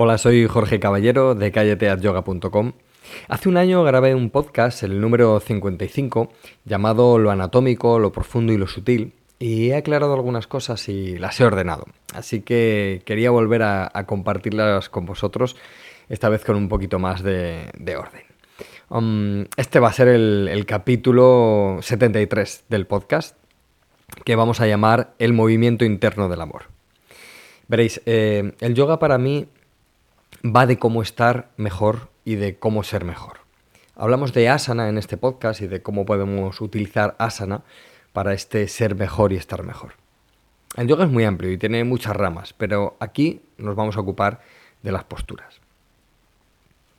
Hola, soy Jorge Caballero de calleteatyoga.com. Hace un año grabé un podcast, el número 55, llamado Lo anatómico, lo profundo y lo sutil, y he aclarado algunas cosas y las he ordenado. Así que quería volver a, compartirlas con vosotros, esta vez con un poquito más de, orden. Um, este va a ser el, capítulo 73 del podcast, que vamos a llamar El movimiento interno del amor. Veréis, eh, el yoga para mí va de cómo estar mejor y de cómo ser mejor. Hablamos de asana en este podcast y de cómo podemos utilizar asana para este ser mejor y estar mejor. El yoga es muy amplio y tiene muchas ramas, pero aquí nos vamos a ocupar de las posturas.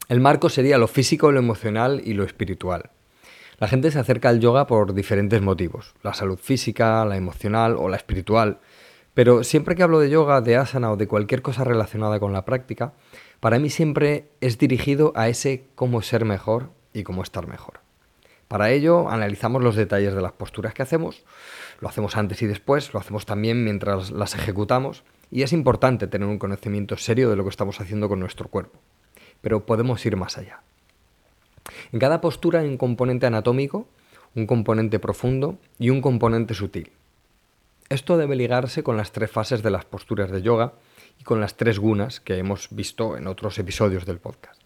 El marco sería lo físico, lo emocional y lo espiritual. La gente se acerca al yoga por diferentes motivos, la salud física, la emocional o la espiritual, pero siempre que hablo de yoga, de asana o de cualquier cosa relacionada con la práctica, para mí siempre es dirigido a ese cómo ser mejor y cómo estar mejor. Para ello analizamos los detalles de las posturas que hacemos, lo hacemos antes y después, lo hacemos también mientras las ejecutamos y es importante tener un conocimiento serio de lo que estamos haciendo con nuestro cuerpo. Pero podemos ir más allá. En cada postura hay un componente anatómico, un componente profundo y un componente sutil. Esto debe ligarse con las tres fases de las posturas de yoga y con las tres gunas que hemos visto en otros episodios del podcast.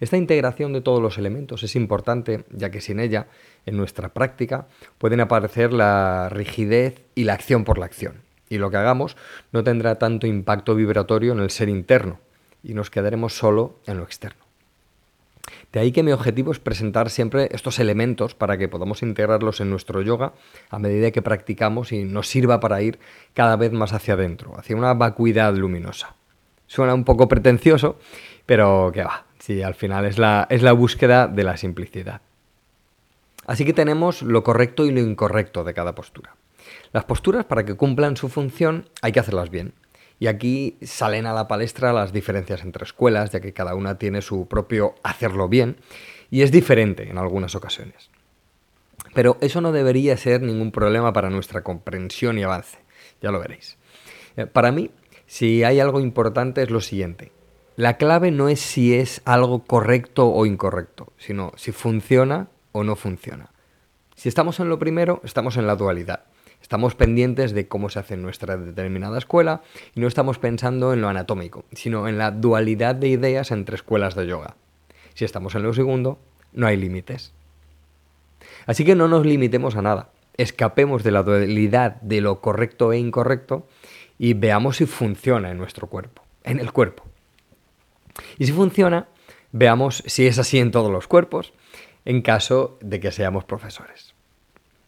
Esta integración de todos los elementos es importante ya que sin ella, en nuestra práctica, pueden aparecer la rigidez y la acción por la acción. Y lo que hagamos no tendrá tanto impacto vibratorio en el ser interno y nos quedaremos solo en lo externo. De ahí que mi objetivo es presentar siempre estos elementos para que podamos integrarlos en nuestro yoga a medida que practicamos y nos sirva para ir cada vez más hacia adentro, hacia una vacuidad luminosa. Suena un poco pretencioso, pero que va, sí, al final es la, es la búsqueda de la simplicidad. Así que tenemos lo correcto y lo incorrecto de cada postura. Las posturas, para que cumplan su función, hay que hacerlas bien. Y aquí salen a la palestra las diferencias entre escuelas, ya que cada una tiene su propio hacerlo bien y es diferente en algunas ocasiones. Pero eso no debería ser ningún problema para nuestra comprensión y avance, ya lo veréis. Eh, para mí, si hay algo importante es lo siguiente. La clave no es si es algo correcto o incorrecto, sino si funciona o no funciona. Si estamos en lo primero, estamos en la dualidad. Estamos pendientes de cómo se hace en nuestra determinada escuela y no estamos pensando en lo anatómico, sino en la dualidad de ideas entre escuelas de yoga. Si estamos en lo segundo, no hay límites. Así que no nos limitemos a nada, escapemos de la dualidad de lo correcto e incorrecto y veamos si funciona en nuestro cuerpo, en el cuerpo. Y si funciona, veamos si es así en todos los cuerpos, en caso de que seamos profesores.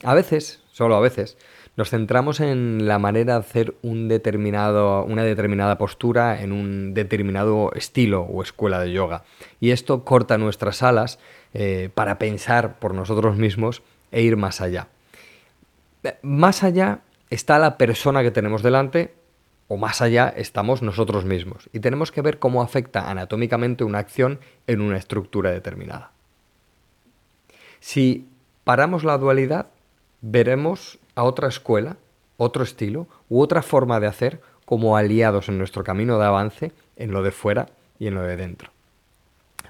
A veces, solo a veces, nos centramos en la manera de hacer un determinado, una determinada postura en un determinado estilo o escuela de yoga. Y esto corta nuestras alas eh, para pensar por nosotros mismos e ir más allá. Más allá está la persona que tenemos delante o más allá estamos nosotros mismos y tenemos que ver cómo afecta anatómicamente una acción en una estructura determinada. Si paramos la dualidad, veremos a otra escuela, otro estilo u otra forma de hacer como aliados en nuestro camino de avance en lo de fuera y en lo de dentro.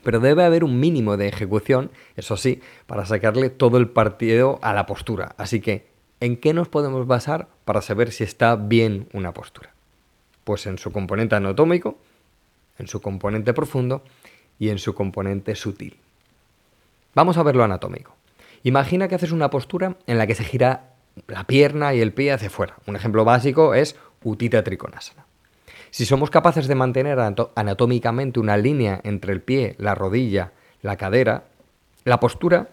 Pero debe haber un mínimo de ejecución, eso sí, para sacarle todo el partido a la postura. Así que, ¿en qué nos podemos basar para saber si está bien una postura? Pues en su componente anatómico, en su componente profundo y en su componente sutil. Vamos a ver lo anatómico. Imagina que haces una postura en la que se gira la pierna y el pie hacia fuera. Un ejemplo básico es Utita Trikonasana. Si somos capaces de mantener anatómicamente una línea entre el pie, la rodilla, la cadera, la postura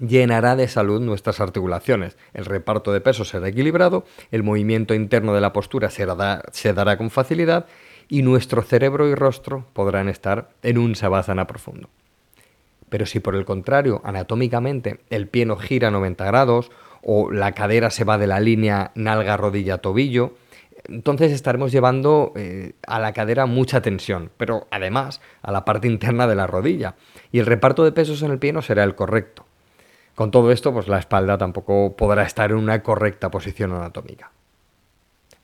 llenará de salud nuestras articulaciones, el reparto de peso será equilibrado, el movimiento interno de la postura se se dará con facilidad y nuestro cerebro y rostro podrán estar en un sabásana profundo. Pero si por el contrario, anatómicamente, el pie no gira 90 grados o la cadera se va de la línea nalga, rodilla, tobillo, entonces estaremos llevando eh, a la cadera mucha tensión, pero además a la parte interna de la rodilla. Y el reparto de pesos en el pie no será el correcto. Con todo esto, pues la espalda tampoco podrá estar en una correcta posición anatómica.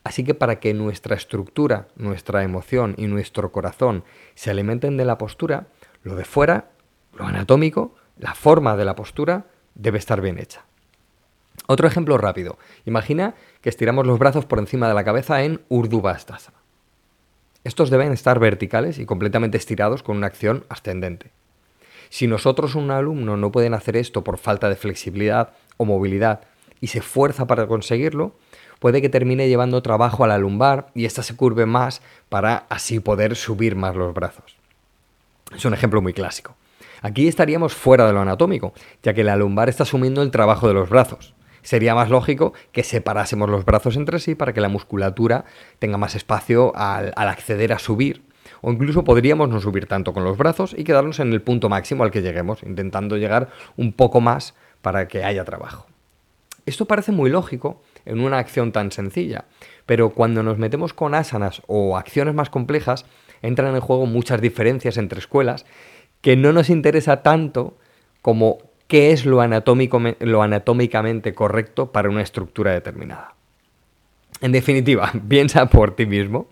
Así que para que nuestra estructura, nuestra emoción y nuestro corazón se alimenten de la postura, lo de fuera, lo anatómico, la forma de la postura, debe estar bien hecha. Otro ejemplo rápido. Imagina que estiramos los brazos por encima de la cabeza en Urdhvastasana. Estos deben estar verticales y completamente estirados con una acción ascendente. Si nosotros un alumno no pueden hacer esto por falta de flexibilidad o movilidad y se esfuerza para conseguirlo, puede que termine llevando trabajo a la lumbar y ésta se curve más para así poder subir más los brazos. Es un ejemplo muy clásico. Aquí estaríamos fuera de lo anatómico, ya que la lumbar está asumiendo el trabajo de los brazos. Sería más lógico que separásemos los brazos entre sí para que la musculatura tenga más espacio al, acceder a subir. O incluso podríamos no subir tanto con los brazos y quedarnos en el punto máximo al que lleguemos, intentando llegar un poco más para que haya trabajo. Esto parece muy lógico en una acción tan sencilla, pero cuando nos metemos con asanas o acciones más complejas, entran en juego muchas diferencias entre escuelas que no nos interesa tanto como qué es lo, anatómico, lo anatómicamente correcto para una estructura determinada. En definitiva, piensa por ti mismo.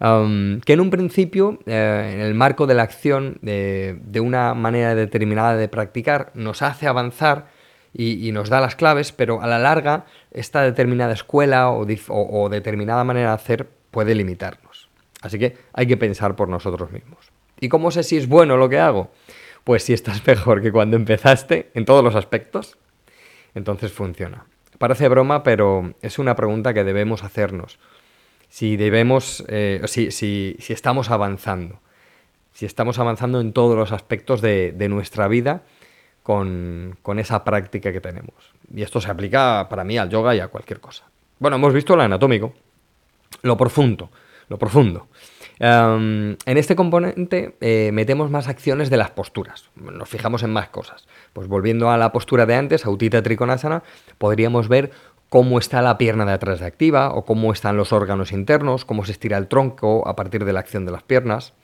Um, que en un principio, eh, en el marco de la acción, de una manera determinada de practicar, nos hace avanzar y, nos da las claves, pero a la larga esta determinada escuela o, determinada manera de hacer puede limitarnos. Así que hay que pensar por nosotros mismos. ¿Y cómo sé si es bueno lo que hago? Pues si estás mejor que cuando empezaste en todos los aspectos, entonces funciona. Parece broma, pero es una pregunta que debemos hacernos. Si debemos, eh, si, si, estamos avanzando, si estamos avanzando en todos los aspectos de, de nuestra vida con, esa práctica que tenemos. Y esto se aplica para mí al yoga y a cualquier cosa. Bueno, hemos visto lo anatómico, lo profundo, lo profundo. Em, en este componente eh, metemos más acciones de las posturas, nos fijamos en más cosas. Pues volviendo a la postura de antes, Autita Trikonasana, podríamos ver cómo está la pierna de atrás de activa o cómo están los órganos internos, cómo se estira el tronco a partir de la acción de las piernas.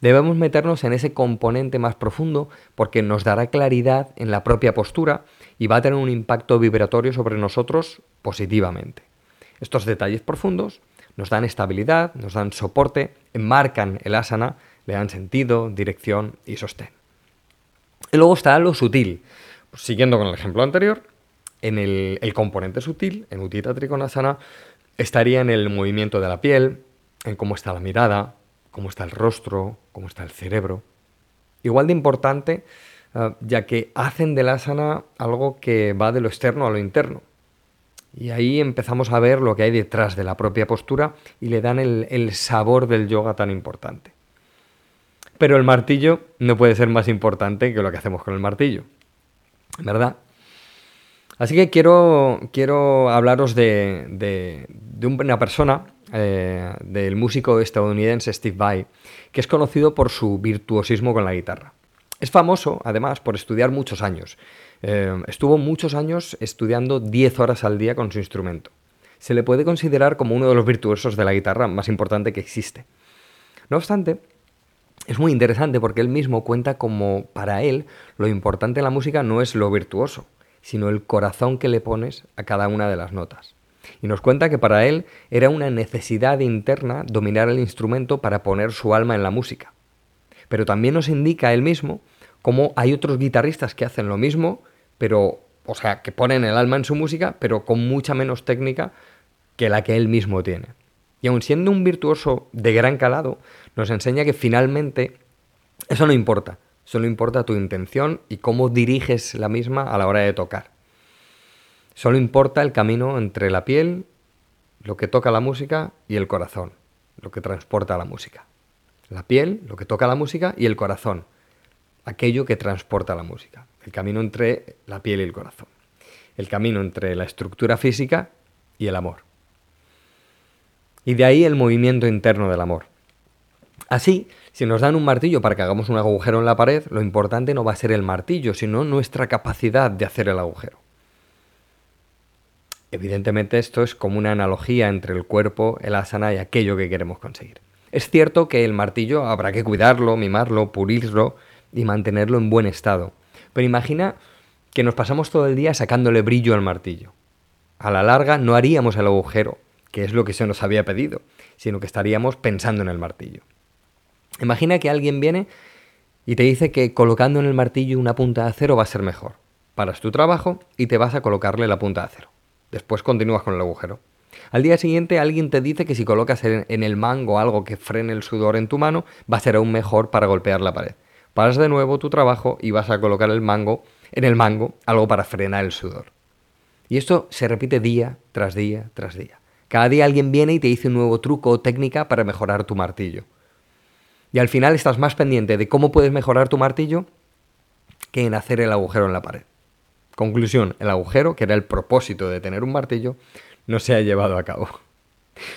Debemos meternos en ese componente más profundo porque nos dará claridad en la propia postura y va a tener un impacto vibratorio sobre nosotros positivamente. Estos detalles profundos nos dan estabilidad, nos dan soporte, enmarcan el asana, le dan sentido, dirección y sostén. Y luego está lo sutil. Pues siguiendo con el ejemplo anterior, en el, componente sutil, en Utita Trikonasana, estaría en el movimiento de la piel, en cómo está la mirada, cómo está el rostro, cómo está el cerebro. Igual de importante, eh, ya que hacen del asana algo que va de lo externo a lo interno. Y ahí empezamos a ver lo que hay detrás de la propia postura y le dan el, sabor del yoga tan importante. Pero el martillo no puede ser más importante que lo que hacemos con el martillo. ¿Verdad? Así que quiero, quiero hablaros de, de, una persona, eh, del músico estadounidense Steve Vai, que es conocido por su virtuosismo con la guitarra. Es famoso, además, por estudiar muchos años. Eh, estuvo muchos años estudiando 10 horas al día con su instrumento. Se le puede considerar como uno de los virtuosos de la guitarra más importante que existe. No obstante, es muy interesante porque él mismo cuenta como para él lo importante en la música no es lo virtuoso, sino el corazón que le pones a cada una de las notas. Y nos cuenta que para él era una necesidad interna dominar el instrumento para poner su alma en la música. Pero también nos indica él mismo cómo hay otros guitarristas que hacen lo mismo, pero, o sea, que ponen el alma en su música, pero con mucha menos técnica que la que él mismo tiene. Y aun siendo un virtuoso de gran calado, nos enseña que finalmente eso no importa, Solo importa tu intención y cómo diriges la misma a la hora de tocar. Solo importa el camino entre la piel, lo que toca la música y el corazón, lo que transporta la música. La piel, lo que toca la música y el corazón, aquello que transporta la música. El camino entre la piel y el corazón. El camino entre la estructura física y el amor. Y de ahí el movimiento interno del amor. Así, si nos dan un martillo para que hagamos un agujero en la pared, lo importante no va a ser el martillo, sino nuestra capacidad de hacer el agujero. Evidentemente esto es como una analogía entre el cuerpo, el asana y aquello que queremos conseguir. Es cierto que el martillo habrá que cuidarlo, mimarlo, pulirlo y mantenerlo en buen estado. Pero imagina que nos pasamos todo el día sacándole brillo al martillo. A la larga no haríamos el agujero que es lo que se nos había pedido, sino que estaríamos pensando en el martillo. Imagina que alguien viene y te dice que colocando en el martillo una punta de acero va a ser mejor. Paras tu trabajo y te vas a colocarle la punta de acero. Después continúas con el agujero. Al día siguiente alguien te dice que si colocas en el mango algo que frene el sudor en tu mano, va a ser aún mejor para golpear la pared. Paras de nuevo tu trabajo y vas a colocar el mango en el mango algo para frenar el sudor. Y esto se repite día tras día tras día. Cada día alguien viene y te dice un nuevo truco o técnica para mejorar tu martillo. Y al final estás más pendiente de cómo puedes mejorar tu martillo que en hacer el agujero en la pared. Conclusión, el agujero, que era el propósito de tener un martillo, no se ha llevado a cabo.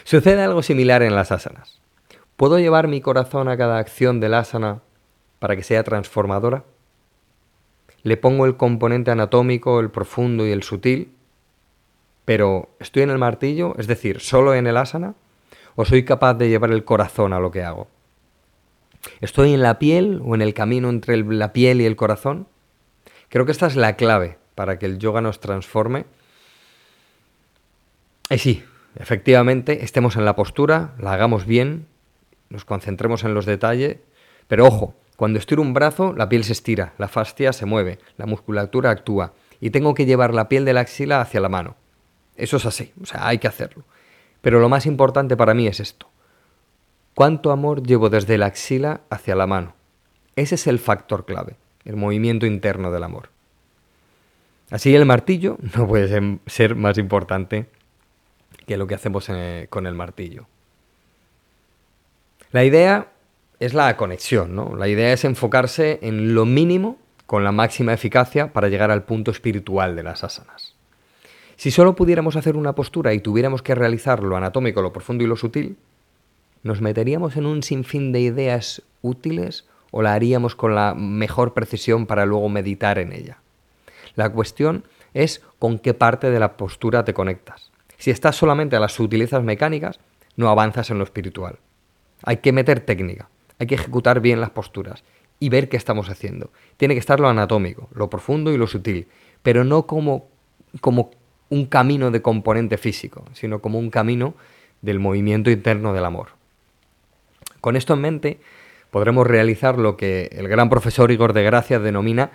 Sucede algo similar en las asanas. ¿Puedo llevar mi corazón a cada acción del asana para que sea transformadora? ¿Le pongo el componente anatómico, el profundo y el sutil? Pero ¿estoy en el martillo, es decir, solo en el asana? ¿O soy capaz de llevar el corazón a lo que hago? ¿Estoy en la piel o en el camino entre la piel y el corazón? Creo que esta es la clave para que el yoga nos transforme. Y sí, efectivamente, estemos en la postura, la hagamos bien, nos concentremos en los detalles, pero ojo, cuando estiro un brazo, la piel se estira, la fascia se mueve, la musculatura actúa y tengo que llevar la piel de la axila hacia la mano. Eso es así, o sea, hay que hacerlo. Pero lo más importante para mí es esto. ¿Cuánto amor llevo desde la axila hacia la mano? Ese es el factor clave, el movimiento interno del amor. Así el martillo no puede ser más importante que lo que hacemos eh, con el martillo. La idea es la conexión, ¿no? La idea es enfocarse en lo mínimo con la máxima eficacia para llegar al punto espiritual de las asanas. Si solo pudiéramos hacer una postura y tuviéramos que realizar lo anatómico, lo profundo y lo sutil, ¿nos meteríamos en un sinfín de ideas útiles o la haríamos con la mejor precisión para luego meditar en ella? La cuestión es con qué parte de la postura te conectas. Si estás solamente a las sutilezas mecánicas, no avanzas en lo espiritual. Hay que meter técnica, hay que ejecutar bien las posturas y ver qué estamos haciendo. Tiene que estar lo anatómico, lo profundo y lo sutil, pero no como, como un camino de componente físico, sino como un camino del movimiento interno del amor. Con esto en mente, podremos realizar lo que el gran profesor Igor de Gracia denomina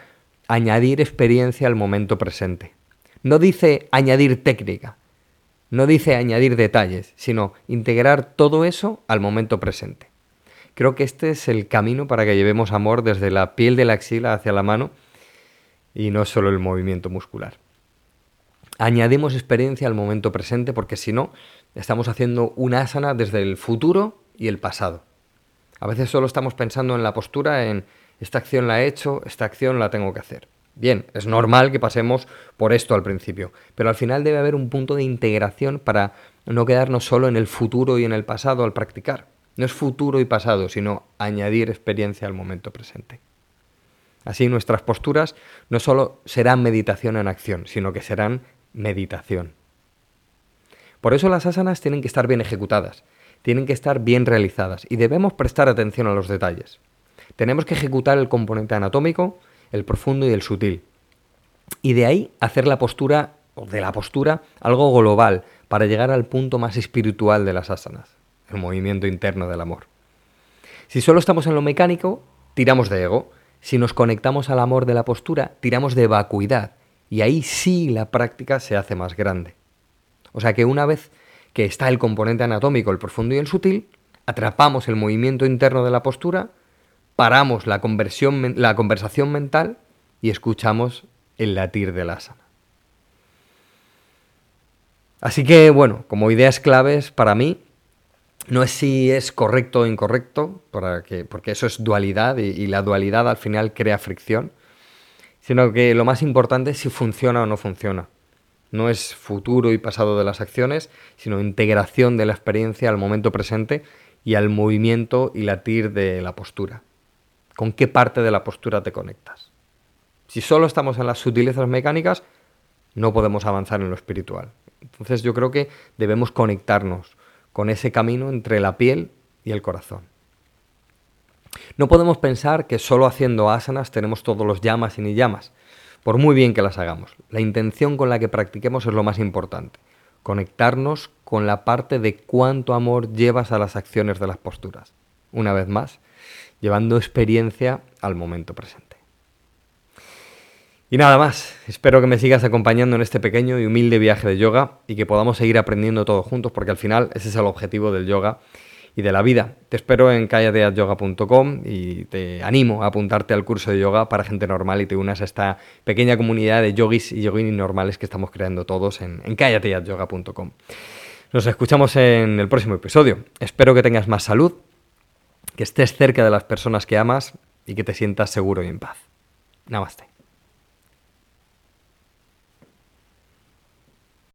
añadir experiencia al momento presente. No dice añadir técnica, no dice añadir detalles, sino integrar todo eso al momento presente. Creo que este es el camino para que llevemos amor desde la piel de la axila hacia la mano y no solo el movimiento muscular. Añadimos experiencia al momento presente porque si no, estamos haciendo una asana desde el futuro y el pasado. A veces solo estamos pensando en la postura, en esta acción la he hecho, esta acción la tengo que hacer. Bien, es normal que pasemos por esto al principio, pero al final debe haber un punto de integración para no quedarnos solo en el futuro y en el pasado al practicar. No es futuro y pasado, sino añadir experiencia al momento presente. Así nuestras posturas no solo serán meditación en acción, sino que serán meditación. Por eso las asanas tienen que estar bien ejecutadas, tienen que estar bien realizadas y debemos prestar atención a los detalles. Tenemos que ejecutar el componente anatómico, el profundo y el sutil. Y de ahí hacer la postura, o de la postura, algo global, para llegar al punto más espiritual de las asanas, el movimiento interno del amor. Si solo estamos en lo mecánico, tiramos de ego. Si nos conectamos al amor de la postura, tiramos de vacuidad. Y ahí sí la práctica se hace más grande. O sea que una vez que está el componente anatómico, el profundo y el sutil, atrapamos el movimiento interno de la postura, paramos la, conversión, la conversación mental y escuchamos el latir del asana. Así que, bueno, como ideas claves para mí, no es si es correcto o incorrecto, porque eso es dualidad y, la dualidad al final crea fricción, sino que lo más importante es si funciona o no funciona. No es futuro y pasado de las acciones, sino integración de la experiencia al momento presente y al movimiento y latir de la postura. ¿Con qué parte de la postura te conectas? Si solo estamos en las sutilezas mecánicas, no podemos avanzar en lo espiritual. Entonces yo creo que debemos conectarnos con ese camino entre la piel y el corazón. No podemos pensar que solo haciendo asanas tenemos todos los llamas y ni llamas, por muy bien que las hagamos. La intención con la que practiquemos es lo más importante. conectarnos con la parte de cuánto amor llevas a las acciones de las posturas. Una vez más, llevando experiencia al momento presente. Y nada más, espero que me sigas acompañando en este pequeño y humilde viaje de yoga y que podamos seguir aprendiendo todos juntos porque al final ese es el objetivo del yoga y de la vida. Te espero en callateatyoga.com y te animo a apuntarte al curso de yoga para gente normal y te unas a esta pequeña comunidad de yogis y yoginis normales que estamos creando todos en, en callateatyoga.com. Nos escuchamos en el próximo episodio. Espero que tengas más salud, que estés cerca de las personas que amas y que te sientas seguro y en paz. Namaste.